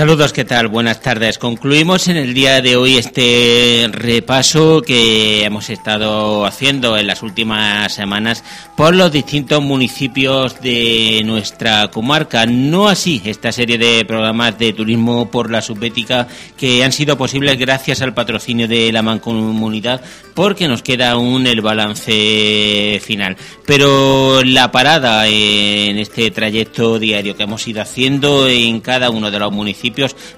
Saludos, ¿qué tal? Buenas tardes. Concluimos en el día de hoy este repaso que hemos estado haciendo en las últimas semanas por los distintos municipios de nuestra comarca. No así esta serie de programas de turismo por la subbética que han sido posibles gracias al patrocinio de la mancomunidad porque nos queda aún el balance final. Pero la parada en este trayecto diario que hemos ido haciendo en cada uno de los municipios,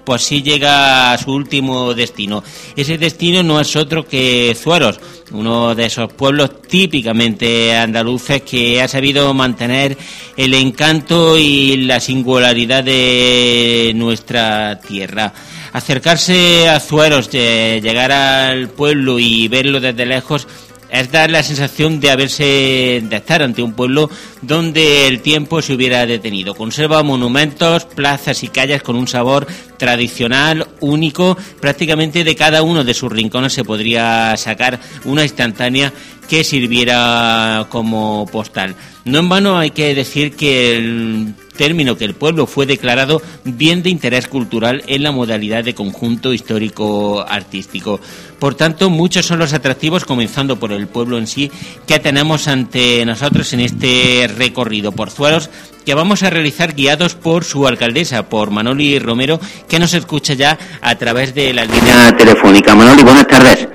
pues sí llega a su último destino. Ese destino no es otro que Zueros, uno de esos pueblos típicamente andaluces que ha sabido mantener el encanto y la singularidad de nuestra tierra acercarse a Zueros, llegar al pueblo y verlo desde lejos es dar la sensación de haberse de estar ante un pueblo donde el tiempo se hubiera detenido. Conserva monumentos, plazas y calles con un sabor tradicional, único, prácticamente de cada uno de sus rincones se podría sacar una instantánea que sirviera como postal. No en vano hay que decir que el término que el pueblo fue declarado bien de interés cultural en la modalidad de conjunto histórico artístico. Por tanto, muchos son los atractivos, comenzando por el pueblo en sí, que tenemos ante nosotros en este recorrido por Zueros, que vamos a realizar guiados por su alcaldesa, por Manoli Romero, que nos escucha ya a través de la línea telefónica. Manoli, buenas tardes.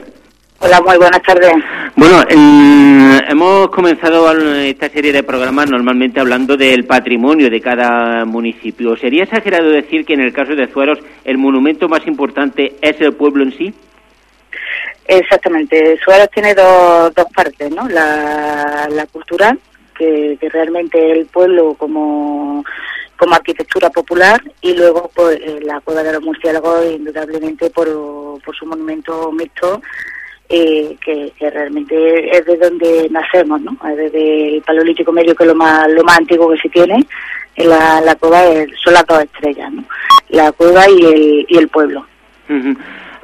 Hola, muy buenas tardes. Bueno, hemos comenzado esta serie de programas normalmente hablando del patrimonio de cada municipio. ¿Sería exagerado decir que en el caso de Zueros el monumento más importante es el pueblo en sí? Exactamente. Zueros tiene dos, dos partes, ¿no? La, la cultural, que, que realmente el pueblo como como arquitectura popular y luego pues, eh, la Cueva de los Murciélagos indudablemente por, por su monumento mixto eh, que, realmente es de donde nacemos, ¿no? Desde el Paleolítico Medio, que es lo más, lo más antiguo que se tiene, en la, la cueva son las dos estrellas, ¿no? La cueva y el, y el pueblo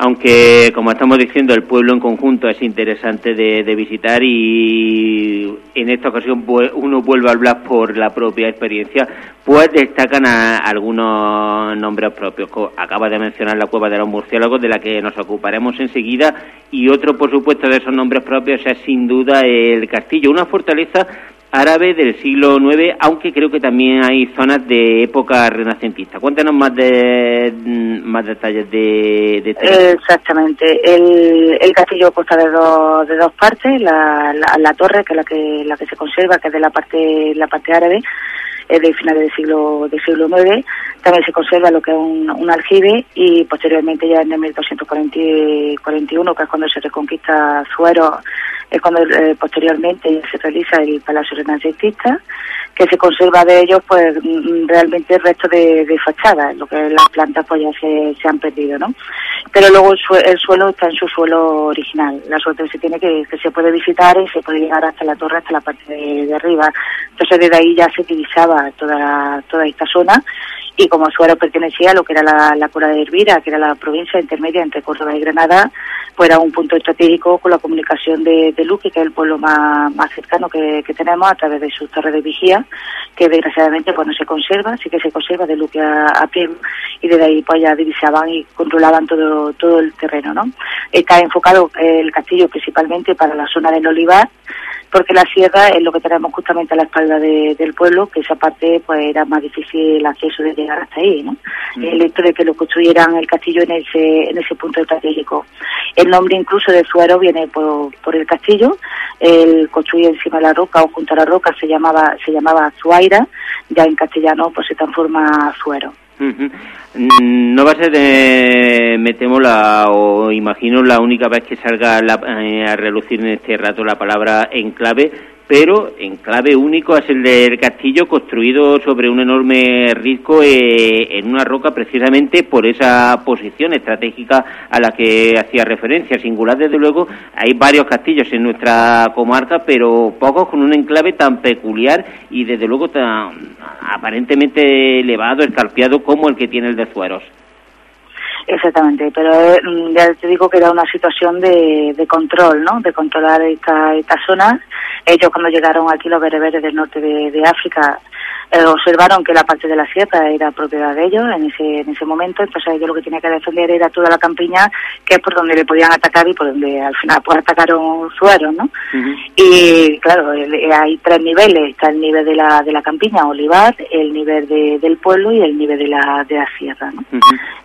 aunque como estamos diciendo el pueblo en conjunto es interesante de, visitar y en esta ocasión uno vuelve a hablar por la propia experiencia, pues destacan algunos nombres propios. Acaba de mencionar la cueva de los murciélagos de la que nos ocuparemos enseguida y otro por supuesto de esos nombres propios es sin duda el castillo, una fortaleza árabe del siglo IX, aunque creo que también hay zonas de época renacentista. Cuéntanos más de mm, más detalles de, este Exactamente. El, castillo consta de dos, de dos partes, la, la, torre, que es la que, la que se conserva, que es de la parte, la parte árabe, es de finales del siglo, del siglo IX. También se conserva lo que es un, un aljibe y posteriormente ya en el 1241, que es cuando se reconquista Suero, es cuando eh, posteriormente se realiza el Palacio Renacentista, que se conserva de ellos pues mm, realmente el resto de, de fachada, lo que las plantas pues ya se, se han perdido, ¿no? Pero luego el, suelo está en su suelo original, la suerte se tiene que, que se puede visitar y se puede llegar hasta la torre, hasta la parte de, arriba. Entonces desde ahí ya se utilizaba toda, toda esta zona y como Suero pertenecía a lo que era la, la Cura de Hervira, que era la provincia intermedia entre Córdoba y Granada, pues era un punto estratégico con la comunicación de, de Luque, que es el pueblo más, más cercano que, que, tenemos a través de su torre de vigía, que desgraciadamente pues no se conserva, sí que se conserva de Luque a, a pie, y desde ahí pues ya divisaban y controlaban todo, todo el terreno, ¿no? Está enfocado el castillo principalmente para la zona del Olivar, porque la sierra es lo que tenemos justamente a la espalda del pueblo, que esa parte pues era más difícil el acceso de llegar hasta ahí, ¿no? Mm. El hecho de que lo construyeran el castillo en ese en ese punto estratégico. El nombre incluso de Suero viene por, por el castillo, el construye encima de la roca o junto a la roca se llamaba se llamaba Zuaira, ya en castellano pues se transforma Suero. No va a ser, temo, la, o imagino la única vez que salga eh, a relucir en este rato la palabra enclave, pero en clave único es el del castillo construido sobre un enorme risco eh, en una roca precisamente por esa posición estratégica a la que hacía referencia. Singular, desde luego, hay varios castillos en nuestra comarca, pero pocos con un enclave tan peculiar y desde luego tan aparentemente elevado, escarpiado como el que tiene el de Zueros. Exactamente, pero mm, ya te digo que era una situación de, de control, ¿no? De controlar esta, esta zona. Ellos cuando llegaron aquí, los bereberes del norte de, África, eh, observaron que la parte de la sierra era propiedad de ellos en ese, en ese momento, entonces ellos lo que tenían que defender era toda la campiña, que es por donde le podían atacar y por donde al final pues atacaron sueros, ¿no? Y claro, hay tres niveles, está el nivel de la, de la campiña, olivar, el nivel de, del pueblo y el nivel de la, de la sierra, ¿no?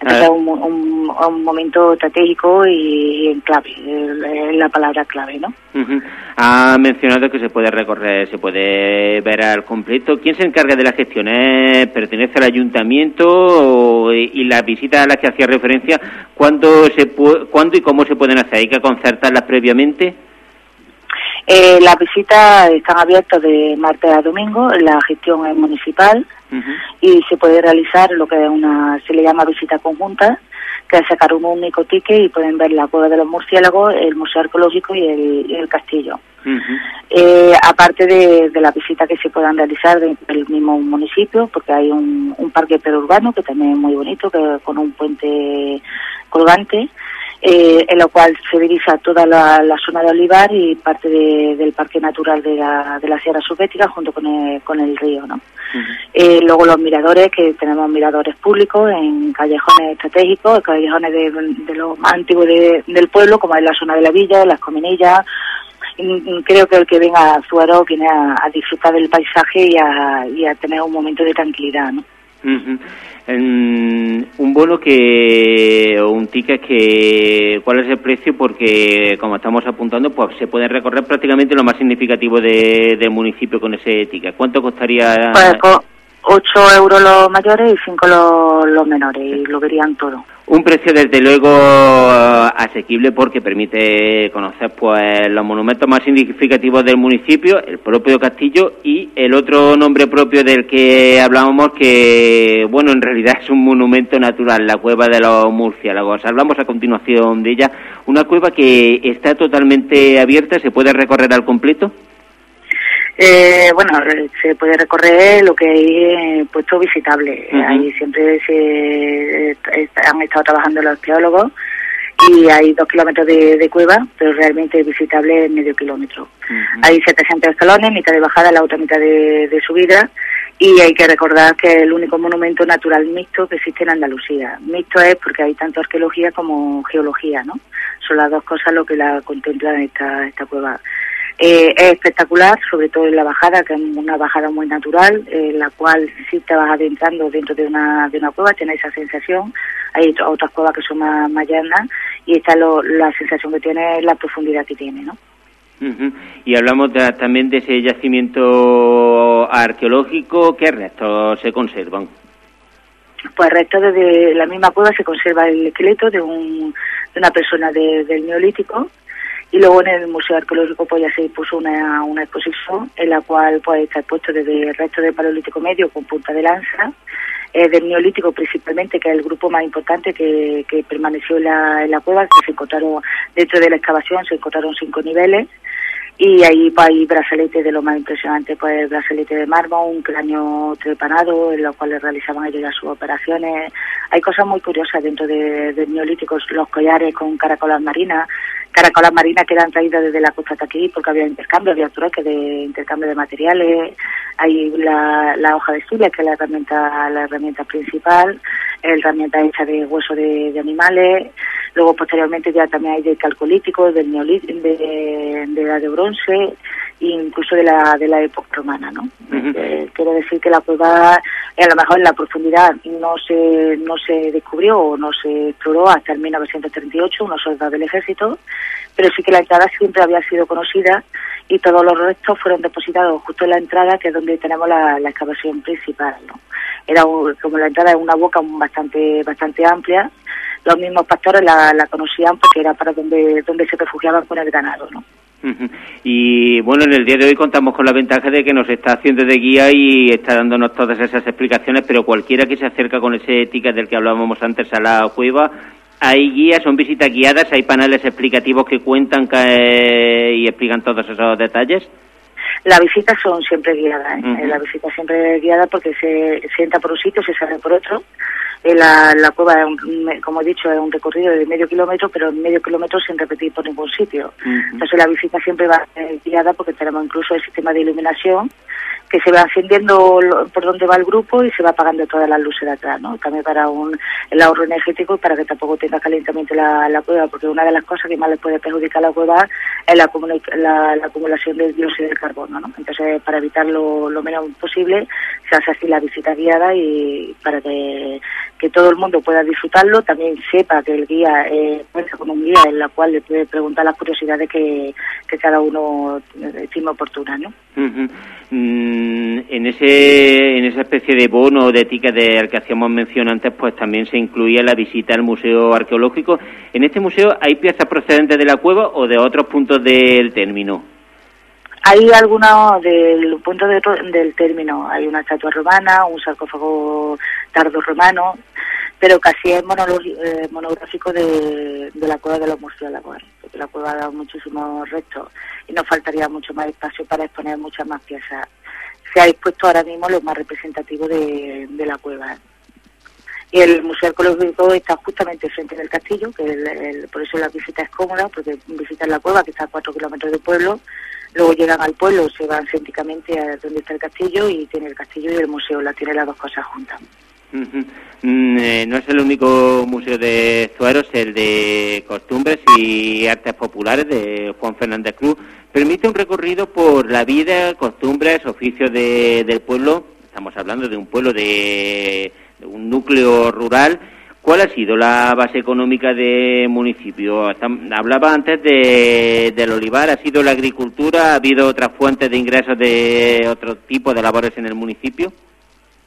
Entonces es un, un, un, momento estratégico y, y clave, es la palabra clave, ¿no? Ha mencionado que se puede recorrer, se puede ver al completo. ¿Quién se encarga de la gestión? ¿Pertenece al ayuntamiento y las visitas a las que hacía referencia, ¿cuándo, se ¿cuándo y cómo se pueden hacer? ¿Hay que concertarlas previamente? Eh, las visitas están abiertas de martes a domingo, la gestión es municipal y se puede realizar lo que es una, se le llama visita conjunta, que es sacar un único ticket y pueden ver la cueva de los murciélagos, el museo arqueológico y el, castillo. eh, aparte de, de la visita que se puedan realizar del mismo municipio, porque hay un, un parque perurbano que también es muy bonito, que con un puente colgante eh, en lo cual se divisa toda la, zona de Olivar y parte del Parque Natural de la, de la Sierra Subbética junto con el, con el río. ¿no? eh, luego los miradores, que tenemos miradores públicos en callejones estratégicos, callejones de, de los más antiguos del pueblo, como es la zona de la villa, las cominillas. Creo que el que venga a Zuero viene a, disfrutar del paisaje y a, y a tener un momento de tranquilidad. ¿no? Un bono que o un ticket que cuál es el precio porque como estamos apuntando pues se puede recorrer prácticamente lo más significativo de, del municipio con ese ticket. Cuánto costaría pues, 8 euros los mayores y 5 los, los menores y lo verían todo un precio desde luego asequible porque permite conocer pues los monumentos más significativos del municipio, el propio castillo y el otro nombre propio del que hablábamos que bueno en realidad es un monumento natural, la cueva de los murciélagos. Hablamos a continuación de ella, una cueva que está totalmente abierta, se puede recorrer al completo. Eh, bueno, se puede recorrer lo que hay puesto visitable. Ahí siempre se han estado trabajando los arqueólogos y hay dos kilómetros de, cueva, pero realmente visitable es medio kilómetro. Hay 700 escalones, mitad de bajada, la otra mitad de, de subida y hay que recordar que es el único monumento natural mixto que existe en Andalucía. Mixto es porque hay tanto arqueología como geología, ¿no? Son las dos cosas lo que la contemplan esta, esta cueva. Eh, es espectacular, sobre todo en la bajada, que es una bajada muy natural, en la cual si te vas adentrando dentro de una, de una cueva, tienes esa sensación. Hay otras cuevas que son más, más llanas y esta lo, la sensación que tiene la profundidad que tiene, ¿no? Y hablamos también de ese yacimiento arqueológico, ¿qué restos se conservan? Pues restos de la misma cueva se conserva el esqueleto de, un, de una persona del neolítico, y luego en el Museo Arqueológico pues ya se puso una, una exposición en la cual pues está expuesto desde el resto del Paleolítico Medio con punta de lanza, eh, del Neolítico principalmente, que es el grupo más importante que, que permaneció en la, en la cueva, que se encontraron dentro de la excavación, se encontraron cinco niveles, y ahí pues, hay brazaletes de lo más impresionante, pues el brazalete de mármol, un cráneo trepanado en los cuales realizaban ellos ya sus operaciones. Hay cosas muy curiosas dentro de, del neolítico, los collares con caracolas marinas, caracolas marinas que eran traídas desde la costa aquí porque había intercambio, había trueque de intercambio de materiales, hay la, la hoja de estudia que es la herramienta, la herramienta principal, herramienta hecha de hueso de, animales, luego posteriormente ya también hay de calcolítico, del neolítico, de, de edad de bronce, incluso de la de la época romana, ¿no? Eh, quiero decir que la cueva, a lo mejor en la profundidad no se no se descubrió o no se exploró hasta el 1938, unos soldados del ejército, pero sí que la entrada siempre había sido conocida y todos los restos fueron depositados justo en la entrada, que es donde tenemos la, excavación principal, ¿no? Era como la entrada es una boca bastante bastante amplia, los mismos pastores la, la conocían porque era para donde donde se refugiaban con el ganado, ¿no? Y bueno, en el día de hoy contamos con la ventaja de que nos está haciendo de guía y está dándonos todas esas explicaciones, pero cualquiera que se acerca con ese ticket del que hablábamos antes a la cueva, hay guías, son visitas guiadas, hay paneles explicativos que cuentan y explican todos esos detalles. La visita son siempre guiadas, ¿eh? la visita siempre es guiada porque se, se entra por un sitio, se sale por otro eh, la, la cueva, como he dicho, es un recorrido de medio kilómetro, pero medio kilómetro sin repetir por ningún sitio. Entonces la visita siempre va guiada porque tenemos incluso el sistema de iluminación que se va ascendiendo por donde va el grupo y se va apagando todas las luces de atrás, ¿no? También para un, el ahorro energético y para que tampoco tenga calentamiento la, la cueva, porque una de las cosas que más le puede perjudicar la cueva es la, la, acumulación del dióxido de carbono, ¿no? Entonces, para evitarlo lo menos posible, se hace así la visita guiada y para que, que todo el mundo pueda disfrutarlo, también sepa que el guía eh, cuenta con un guía en la cual le puede preguntar las curiosidades que, que cada uno estime oportunas, ¿no? Mm, en ese en esa especie de bono de ticket de que hacíamos mención antes, pues también se incluía la visita al museo arqueológico. En este museo hay piezas procedentes de la cueva o de otros puntos del término. Hay algunos del punto del término. Hay una estatua romana, un sarcófago tardo romano, pero casi es eh, monográfico de, de, la cueva de los murciélagos, porque la cueva ha dado muchísimos restos y nos faltaría mucho más espacio para exponer muchas más piezas. Se ha dispuesto ahora mismo lo más representativo de, la cueva. Y el Museo Arqueológico está justamente frente del castillo, que por eso la visita es cómoda, porque visitan la cueva, que está a cuatro kilómetros del pueblo, luego llegan al pueblo, se van céntricamente a donde está el castillo y tiene el castillo y el museo, la tiene las dos cosas juntas. Mm, eh, no es el único museo de Zueros, el de Costumbres y Artes Populares de Juan Fernández Cruz. Permite un recorrido por la vida, costumbres, oficios del pueblo. Estamos hablando de un pueblo de, un núcleo rural. ¿Cuál ha sido la base económica del municipio? Hablaba antes de, del olivar, ¿ha sido la agricultura? ¿Ha habido otras fuentes de ingresos de otro tipo de labores en el municipio?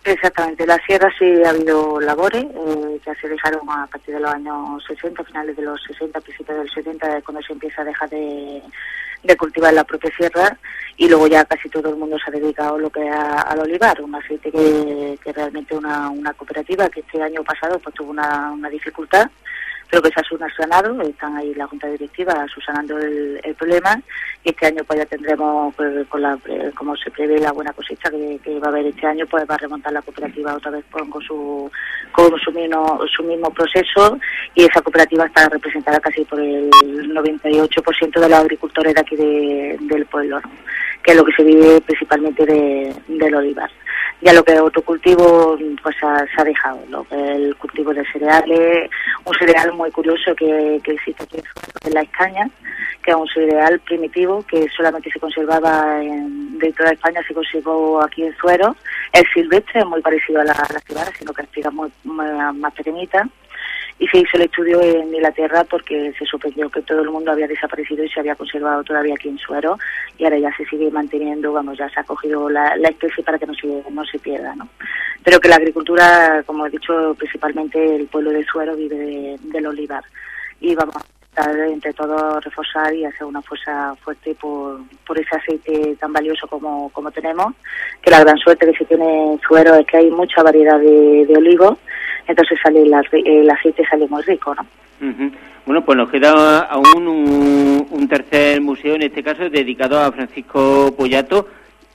Exactamente, la sierra sí ha habido labores eh, que se dejaron a partir de los años 60, finales de los 60, principios del 70, cuando se empieza a dejar de, cultivar la propia sierra y luego ya casi todo el mundo se ha dedicado lo que al olivar, un aceite que, que realmente una, una cooperativa que este año pasado pues tuvo una dificultad Creo que se ha subsanado, están ahí la Junta Directiva subsanando el, problema y este año pues ya tendremos, pues, con la, como se prevé la buena cosecha que, va a haber este año, pues va a remontar la cooperativa otra vez con, su con su mismo, su mismo proceso y esa cooperativa está representada casi por el 98% de los agricultores de aquí del pueblo, que es lo que se vive principalmente de, del olivar ya lo que es otro cultivo pues se ha dejado lo el cultivo de cereales un cereal muy curioso que, existe aquí en la Escaña que es un cereal primitivo que solamente se conservaba en, dentro de España se conservó aquí en Suero es silvestre es muy parecido a la, a sino que es más, más pequeñita y se hizo el estudio en Inglaterra porque se sorprendió que todo el mundo había desaparecido y se había conservado todavía aquí en Suero y ahora ya se sigue manteniendo, vamos, ya se ha cogido la, especie para que no se, no se pierda, ¿no? Pero que la agricultura, como he dicho, principalmente el pueblo de Suero vive del olivar y vamos entre todos reforzar y hacer una fuerza fuerte por, por ese aceite tan valioso como, como tenemos, que la gran suerte que se tiene en Suero es que hay mucha variedad de, de olivos entonces sale el, aceite sale muy rico, ¿no? Bueno, pues nos queda aún un, tercer museo, en este caso dedicado a Francisco Pollato,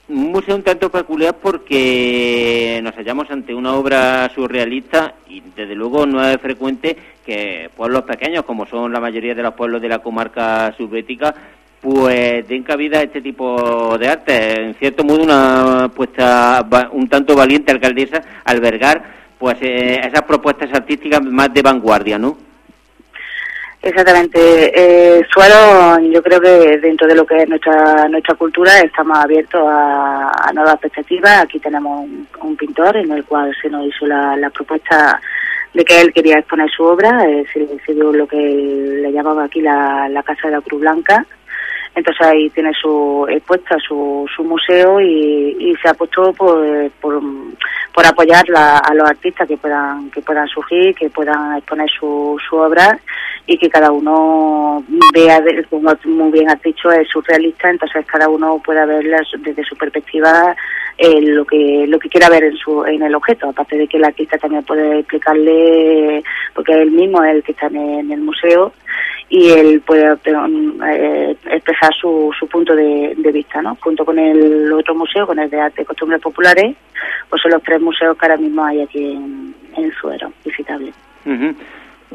un museo un tanto peculiar porque nos hallamos ante una obra surrealista y desde luego no es frecuente que pueblos pequeños, como son la mayoría de los pueblos de la comarca subbética, pues den cabida a este tipo de arte. En cierto modo, una puesta un tanto valiente alcaldesa albergar pues eh, esas propuestas artísticas más de vanguardia, ¿no? Exactamente. Eh, Suelo, yo creo que dentro de lo que es nuestra nuestra cultura estamos abiertos a, nuevas perspectivas. Aquí tenemos un, pintor en el cual se nos hizo la, propuesta de que él quería exponer su obra, eh, se, dio lo que le llamaba aquí la, Casa de la Cruz Blanca, entonces ahí tiene su expuesta su, su museo y, se ha puesto por, por, apoyar a los artistas que puedan que puedan surgir, que puedan exponer su, su obra y que cada uno vea, como muy bien has dicho, es surrealista, entonces cada uno pueda ver desde su perspectiva eh, lo que lo que quiera ver en su en el objeto, aparte de que el artista también puede explicarle, porque él mismo es el que está en el museo, y él puede eh, expresar su, su punto de, vista, ¿no? Junto con el otro museo, con el de Arte y Costumbres Populares, pues son los tres museos que ahora mismo hay aquí en, Suero, visitables.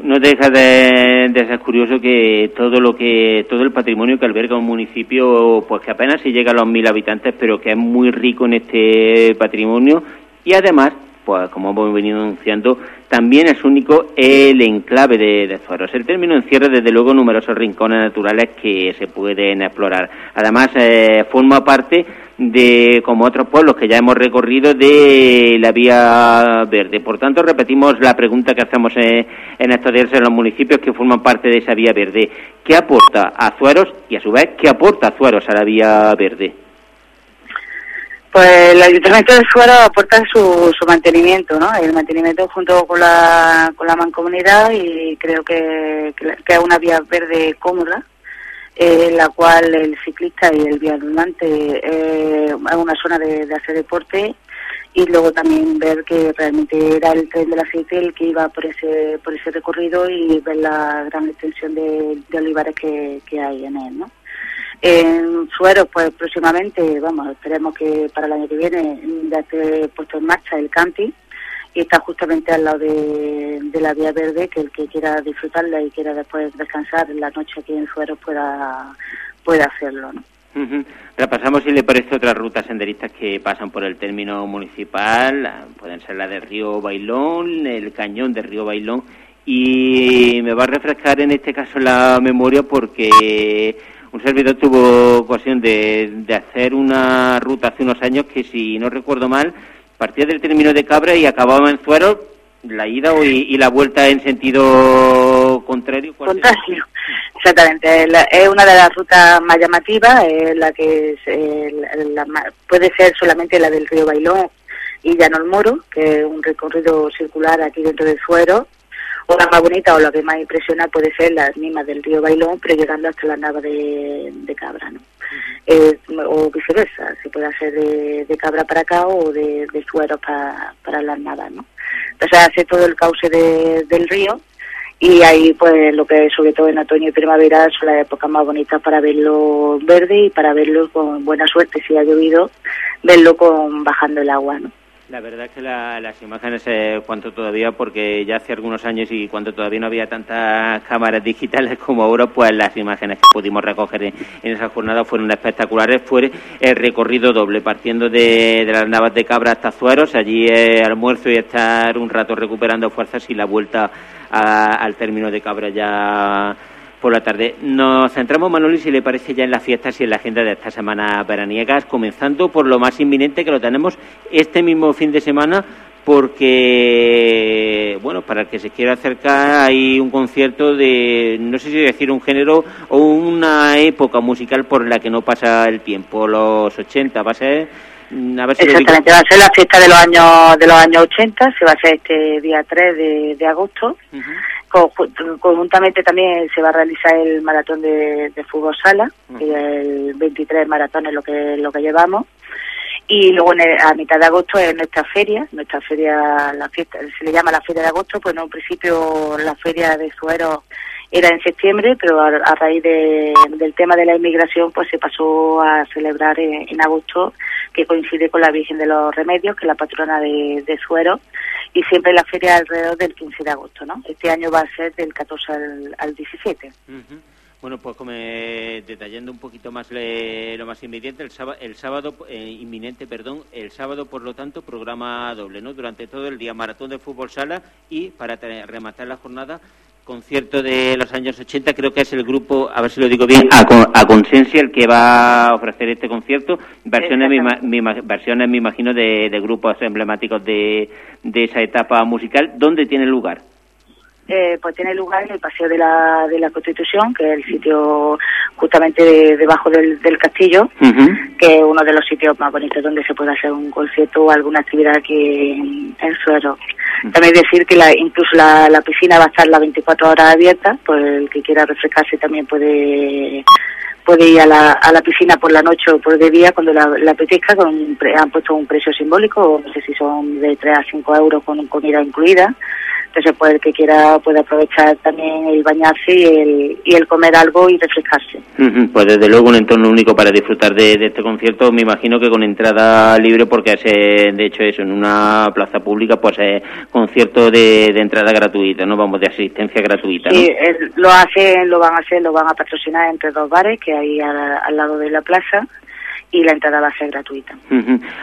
No deja de, de, ser curioso que todo lo que todo el patrimonio que alberga un municipio, pues que apenas se llega a los mil habitantes, pero que es muy rico en este patrimonio. Y además pues como hemos venido anunciando, también es único el enclave de, de El término encierra desde luego numerosos rincones naturales que se pueden explorar. Además, eh, forma parte de, como otros pueblos que ya hemos recorrido, de la vía verde. Por tanto, repetimos la pregunta que hacemos en, estos días en los municipios que forman parte de esa vía verde. ¿Qué aporta a Azueros y a su vez qué aporta Azueros a la vía verde? Pues el Ayuntamiento de Suero aporta su, su mantenimiento, ¿no? El mantenimiento junto con la, con la mancomunidad y creo que, que, es una vía verde cómoda, eh, en la cual el ciclista y el viandante eh, es una zona de, hacer deporte y luego también ver que realmente era el tren del aceite el que iba por ese por ese recorrido y ver la gran extensión de, olivares que, que hay en él, ¿no? En Suero, pues próximamente, vamos, esperemos que para el año que viene ya esté puesto en marcha el camping y está justamente al lado de, la Vía Verde, que el que quiera disfrutarla y quiera después descansar la noche aquí en Suero pueda, pueda hacerlo, ¿no? Repasamos si le parece otras rutas senderistas que pasan por el término municipal, pueden ser la del río Bailón, el cañón del río Bailón, y me va a refrescar en este caso la memoria porque un servidor tuvo ocasión de, hacer una ruta hace unos años que, si no recuerdo mal, partía del término de Cabra y acababa en Zuero, la ida y, la vuelta en sentido contrario. Contrario, exactamente. Es una de las rutas más llamativas, es la que puede ser solamente la del río Bailón y Llano el Moro, que es un recorrido circular aquí dentro de Suero, o la más bonita o la que más impresiona puede ser la misma del río Bailón, pero llegando hasta la nava de, Cabra, ¿no? Eh, o viceversa, se puede hacer de, Cabra para acá o de, Suero para, para las navas, ¿no? Entonces hace todo el cauce del río y ahí pues lo que sobre todo en otoño y primavera son las épocas más bonitas para verlo verde y para verlo con buena suerte si ha llovido, verlo con bajando el agua, ¿no? La verdad es que las imágenes, eh, cuanto todavía, porque ya hace algunos años y cuando todavía no había tantas cámaras digitales como ahora, pues las imágenes que pudimos recoger en, esa jornada fueron espectaculares. Fue el recorrido doble, partiendo de, las navas de Cabra hasta Zueros, allí eh, almuerzo y estar un rato recuperando fuerzas y la vuelta al término de Cabra ya por la tarde. Nos centramos, Manoli, si le parece, ya en las fiestas y en la agenda de esta semana veraniegas, comenzando por lo más inminente que lo tenemos este mismo fin de semana, porque, bueno, para el que se quiera acercar hay un concierto de, no sé si decir un género o una época musical por la que no pasa el tiempo, los 80, va a ser... Mm, Exactamente, va a ser la fiesta de los años de los años 80, se va a hacer este día 3 de, agosto conjuntamente también se va a realizar el maratón de, fútbol sala, que el 23 maratón es lo que, lo que llevamos. Y luego a mitad de agosto es nuestra feria, nuestra feria, la fiesta, se le llama la feria de agosto, pues en un principio la feria de suero era en septiembre, pero a, raíz del tema de la inmigración, pues se pasó a celebrar en, agosto, que coincide con la Virgen de los Remedios, que es la patrona de, Suero, y siempre la feria alrededor del 15 de agosto, ¿no? Este año va a ser del 14 al, 17. Bueno, pues como detallando un poquito más lo más inminente, el sábado, el sábado eh, inminente, perdón, el sábado, por lo tanto, programa doble, ¿no? Durante todo el día maratón de fútbol sala y para rematar la jornada concierto de los años 80, creo que es el grupo, a ver si lo digo bien, a, Consensia el que va a ofrecer este concierto, versiones, me, versiones me imagino de, grupos emblemáticos de, de esa etapa musical, ¿dónde tiene lugar? Eh, pues tiene lugar en el Paseo de la, de la Constitución, que es el sitio justamente debajo del, castillo, que es uno de los sitios más bonitos donde se puede hacer un concierto o alguna actividad aquí en, Suero. También decir que la, incluso la, la, piscina va a estar las 24 horas abierta, pues el que quiera refrescarse también puede puede ir a la, a la piscina por la noche o por de día cuando la, la apetezca, han puesto un precio simbólico, no sé si son de 3 a 5 euros con comida incluida Entonces, pues el que quiera puede aprovechar también el bañarse y el, y el comer algo y refrescarse. Pues desde luego un entorno único para disfrutar de, este concierto, me imagino que con entrada libre, porque es, de hecho eso, en una plaza pública, pues es concierto de, entrada gratuita, ¿no? Vamos, de asistencia gratuita, Sí, lo hacen, lo van a hacer, lo van a patrocinar entre dos bares que hay al lado de la plaza y la entrada va a ser gratuita.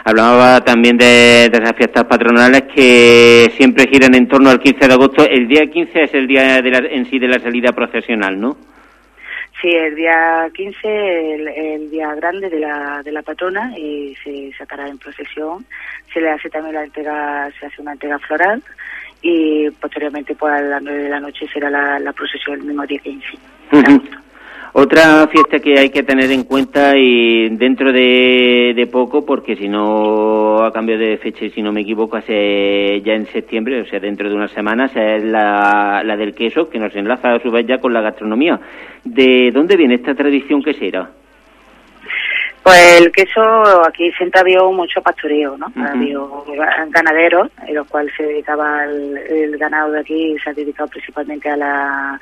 Hablaba también de, de, esas fiestas patronales que siempre giran en torno al 15 de agosto. El día 15 es el día en sí de la salida procesional, ¿no? Sí, el día 15, el, el, día grande de la, de la patrona, y se sacará en procesión. Se le hace también la entrega, se hace una entrega floral y posteriormente pues a las 9 de la noche será la, la procesión el mismo día 15. Otra fiesta que hay que tener en cuenta y dentro de, poco, porque si no, a cambio de fecha, y si no me equivoco, hace ya en septiembre, o sea, dentro de unas semanas, es la, la del queso, que nos enlaza a su vez ya con la gastronomía. ¿De dónde viene esta tradición quesera? Pues el queso, aquí siempre había mucho pastoreo, ¿no? Había ganaderos, en los cuales se dedicaba el, el ganado de aquí, se ha dedicado principalmente a la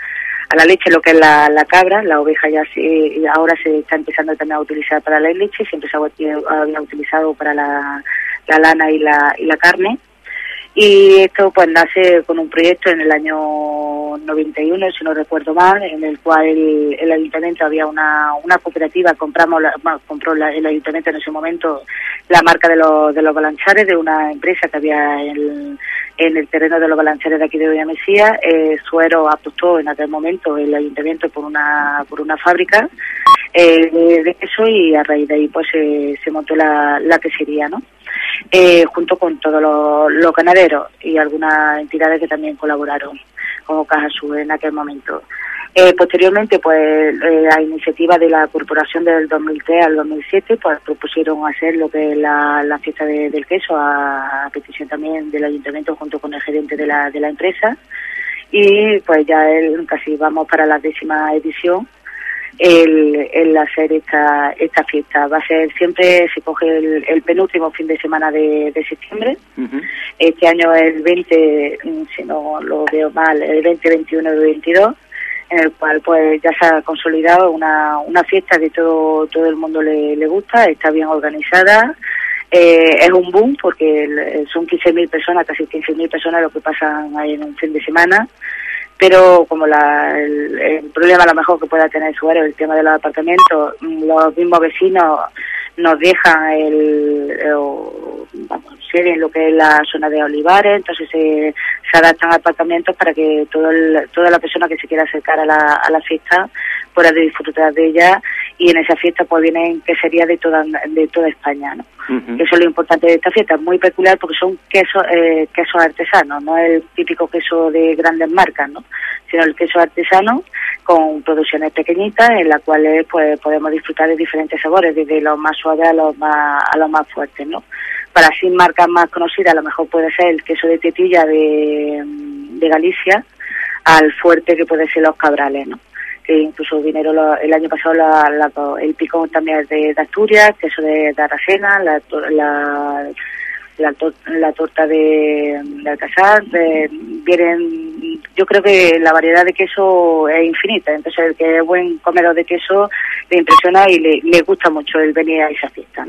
a la leche lo que es la, la cabra, la oveja ya se, ahora se está empezando también a utilizar para la leche, siempre se había utilizado para la, la lana y la, y la carne. Y esto pues nace con un proyecto en el año 91, si no recuerdo mal, en el cual el, ayuntamiento había una, una cooperativa, compramos compró el ayuntamiento en ese momento la marca de los, de los balanchares de una empresa que había en, el terreno de los balanceres de aquí de Doña Mesía. Eh, Suero apostó en aquel momento el ayuntamiento por una, por una fábrica eh, de queso y a raíz de ahí pues se montó la, la quesería, ¿no? Eh, junto con todos los, ganaderos y algunas entidades que también colaboraron, como Caja Sur en aquel momento. Eh, posteriormente, pues eh, a iniciativa de la corporación del 2003 al 2007, pues propusieron hacer lo que es la, fiesta del queso a, petición también del ayuntamiento junto con el gerente de la, de la empresa y pues ya él, casi vamos para la décima edición el, el hacer esta, esta fiesta. Va a ser siempre, se coge el, penúltimo fin de semana de, septiembre. Este año el 20, si no lo veo mal, el 20, 21 y 22 en el cual pues ya se ha consolidado una, una fiesta que todo, todo el mundo le, le gusta, está bien organizada, eh, es un boom porque son 15.000 personas, casi 15.000 personas lo que pasan ahí en un fin de semana, pero como la, el, problema a lo mejor que pueda tener su el tema de los apartamentos, los mismos vecinos nos dejan el, vamos, en lo que es la zona de Olivares, entonces se, se adaptan apartamentos para que todo toda la persona que se quiera acercar a la, a la fiesta pueda disfrutar de ella y en esa fiesta pues vienen sería de toda de toda España ¿no? eso es lo importante de esta fiesta. Muy peculiar porque son quesos eh, quesos artesanos no el típico queso de grandes marcas no sino el queso artesano con producciones pequeñitas en las cuales pues podemos disfrutar de diferentes sabores desde los más suaves a los más a los más fuertes no para así marcas más conocidas a lo mejor puede ser el queso de tetilla de, de Galicia al fuerte que puede ser los cabrales no que incluso vinieron el año pasado la, el picón también de, de Asturias, queso de, de Aracena, la, la, la, torta de, de Alcázar, vienen, yo creo que la variedad de queso es infinita, entonces el que es buen comedor de queso le impresiona y le, gusta mucho el venir a esa fiesta.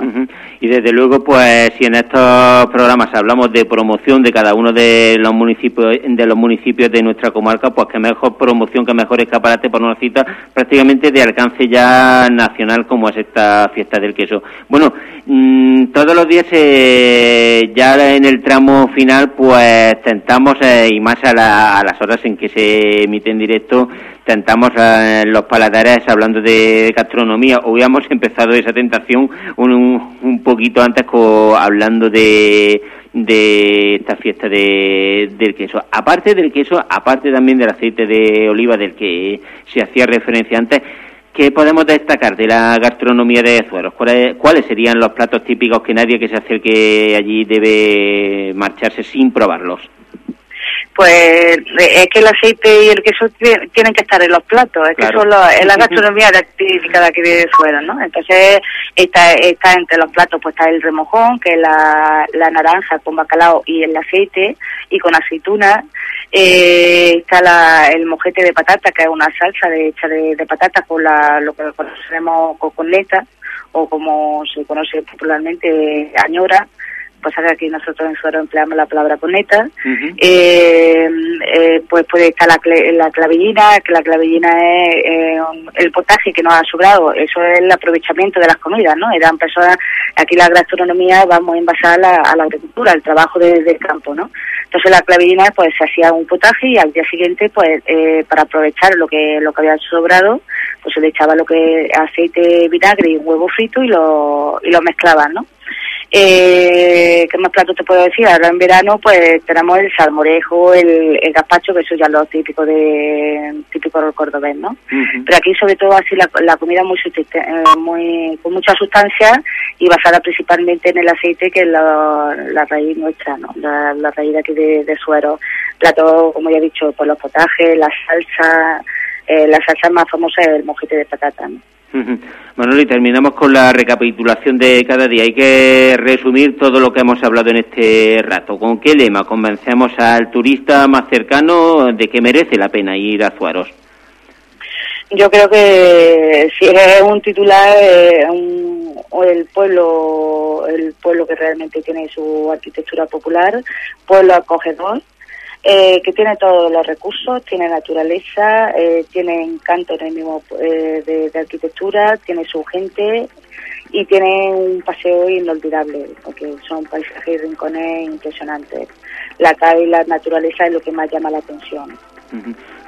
Y desde luego, pues si en estos programas hablamos de promoción de cada uno de los municipios de los municipios de nuestra comarca, pues que mejor promoción, que mejor escaparate por una cita prácticamente de alcance ya nacional como es esta fiesta del queso. Bueno, mm, todos los días ya en el tramo final, pues tentamos eh, y más a, las horas en que se emite en directo tentamos eh, los paladares hablando de gastronomía. Hubiéramos empezado esa tentación un, un, poquito antes hablando de, de esta fiesta de, del queso. Aparte del queso, aparte también del aceite de oliva del que se hacía referencia antes, ¿qué podemos destacar de la gastronomía de Zueros? ¿Cuáles, ¿Cuáles serían los platos típicos que nadie que se acerque allí debe marcharse sin probarlos? Pues es que el aceite y el queso tienen que estar en los platos, es que eso es la gastronomía típica de aquí de fuera, ¿no? Entonces está, está entre los platos, pues está el remojón, que es la, la naranja con bacalao y el aceite, y con aceituna, eh, está la, el mojete de patata, que es una salsa de, hecha de, de patata con la, lo que conocemos con neta, o como se conoce popularmente, añora, pues aquí nosotros en Suero empleamos la palabra coneta, eh, eh, pues puede estar la, la clavellina, que la clavellina es eh, el potaje que nos ha sobrado, eso es el aprovechamiento de las comidas, ¿no? Eran personas, aquí la gastronomía va muy envasada a la, a la agricultura, al trabajo del campo, ¿no? Entonces la clavellina pues se hacía un potaje y al día siguiente pues para aprovechar lo que lo que había sobrado pues se le echaba lo que aceite, vinagre y huevo frito y lo, y lo mezclaban, ¿no? Eh, ¿Qué más platos te puedo decir? Ahora en verano pues tenemos el salmorejo, el, el gazpacho, que eso ya es lo típico de típico del cordobés, ¿no? Pero aquí sobre todo así la, la comida muy, eh, muy con mucha sustancia y basada principalmente en el aceite que es la, la raíz nuestra, ¿no? La, la raíz de aquí de, de suero. Plato, como ya he dicho, por los potajes, la salsa, eh, la salsa más famosa es el mojete de patata, ¿no? Manoli, terminamos con la recapitulación de cada día. Hay que resumir todo lo que hemos hablado en este rato. ¿Con qué lema convencemos al turista más cercano de que merece la pena ir a Zuaros? Yo creo que si es un titular, eh, o el pueblo, el pueblo que realmente tiene su arquitectura popular, pueblo acogedor, eh, que tiene todos los recursos, tiene naturaleza, eh, tiene encanto en el mismo eh, de, arquitectura, tiene su gente y tiene un paseo inolvidable, porque son paisajes y rincones impresionantes. La calle y la naturaleza es lo que más llama la atención.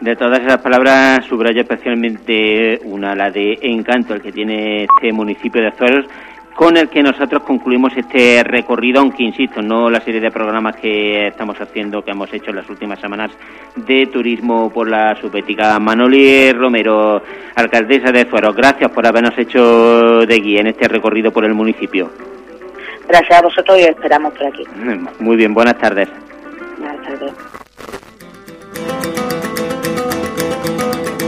De todas esas palabras, subrayo especialmente una, la de encanto, el que tiene este municipio de Azueros, con el que nosotros concluimos este recorrido, aunque insisto, no la serie de programas que estamos haciendo, que hemos hecho en las últimas semanas de turismo por la subética. Manoli Romero, alcaldesa de Zuero, gracias por habernos hecho de guía en este recorrido por el municipio. Gracias a vosotros y esperamos por aquí. Muy bien, buenas tardes. Buenas tardes.